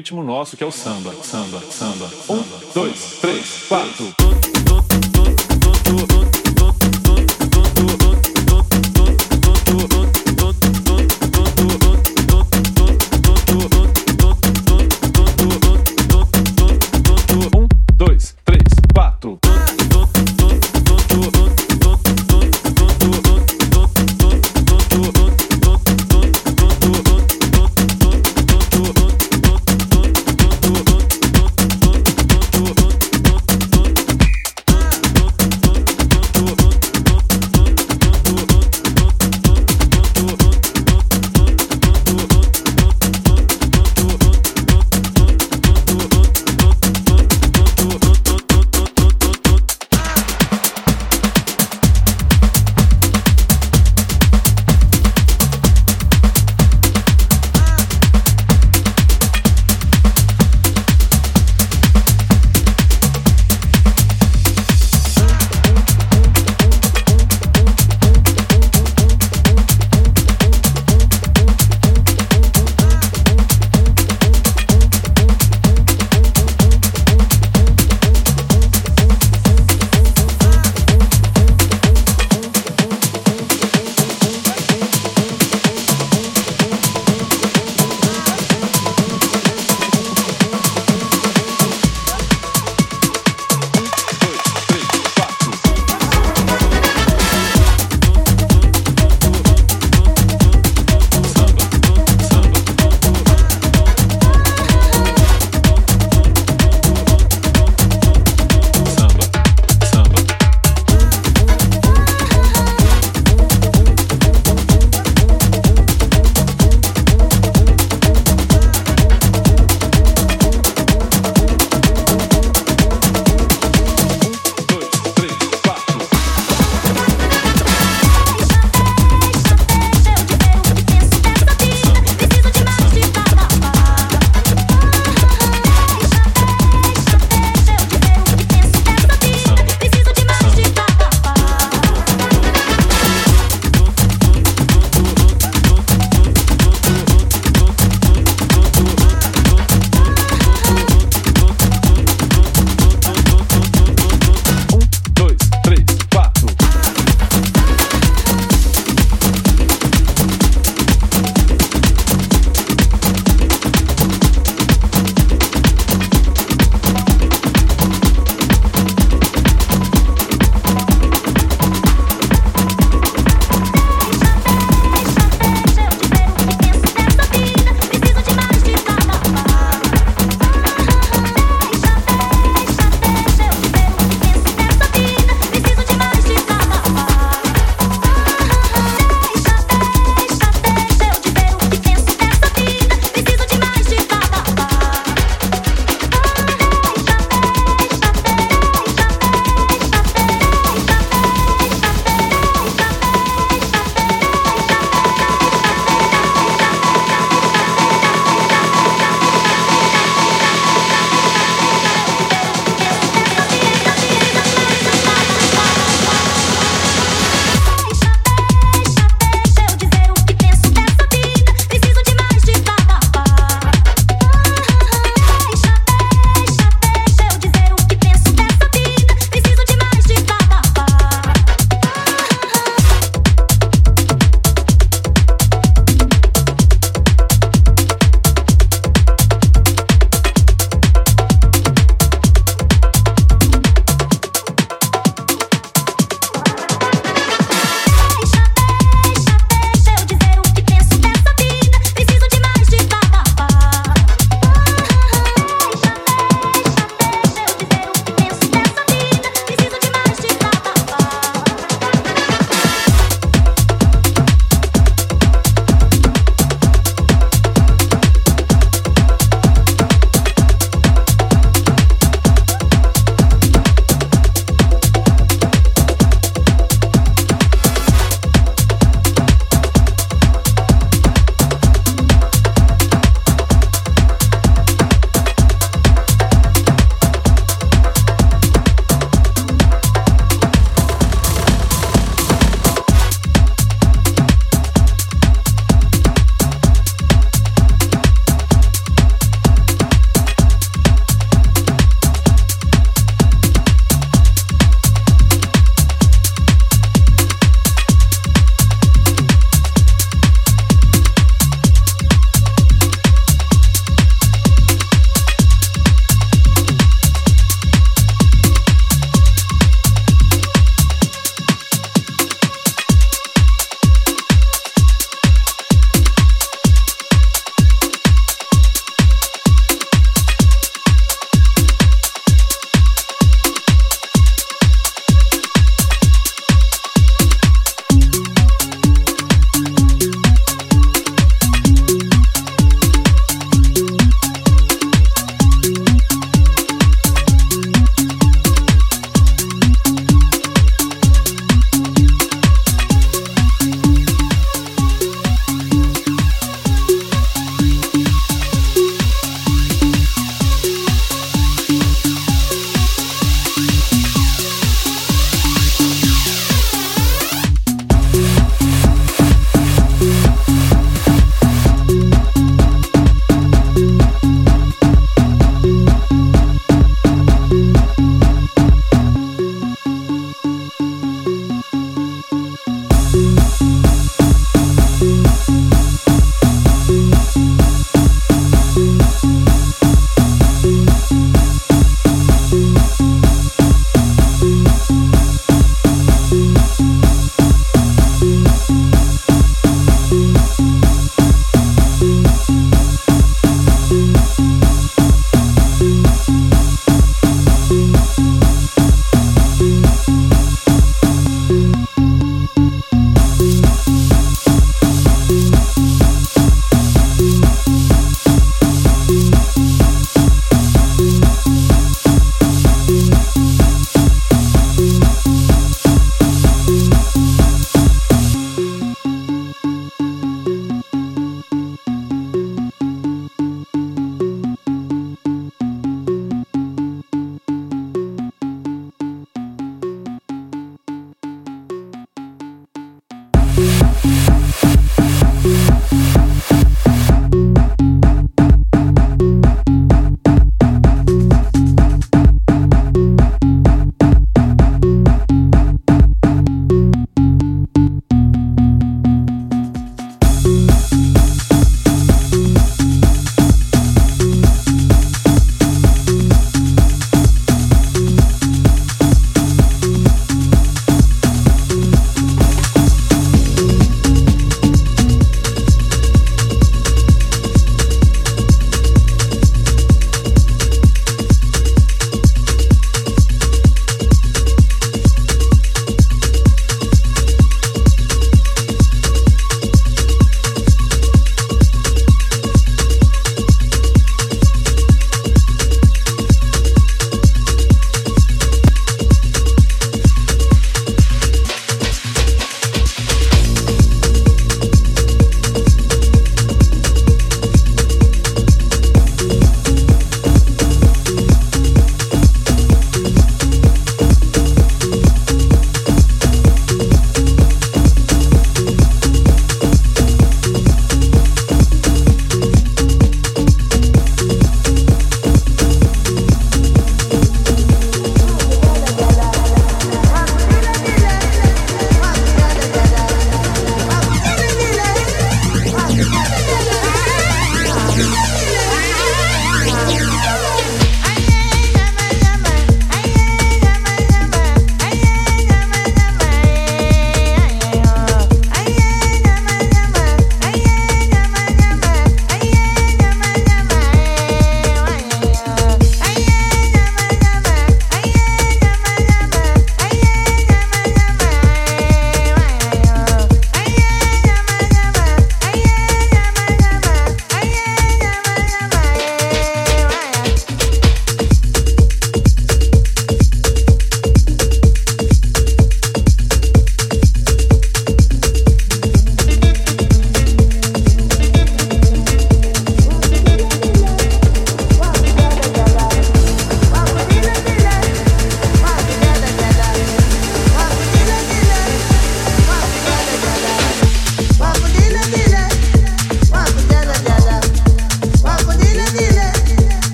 ritmo nosso que é o samba. Samba, samba.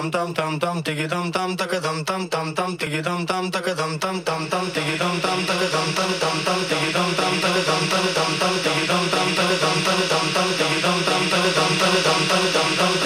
tam tam tam tam tiki tam tam taka tam tam tam tam tiki tam tam taka tam tam tam tam tiki tam tam taka tam tam tam tam tiki tam tam taka tam tam tam tam tiki tam tam taka tam tam tam tam tiki tam tam taka tam tam tam tam tam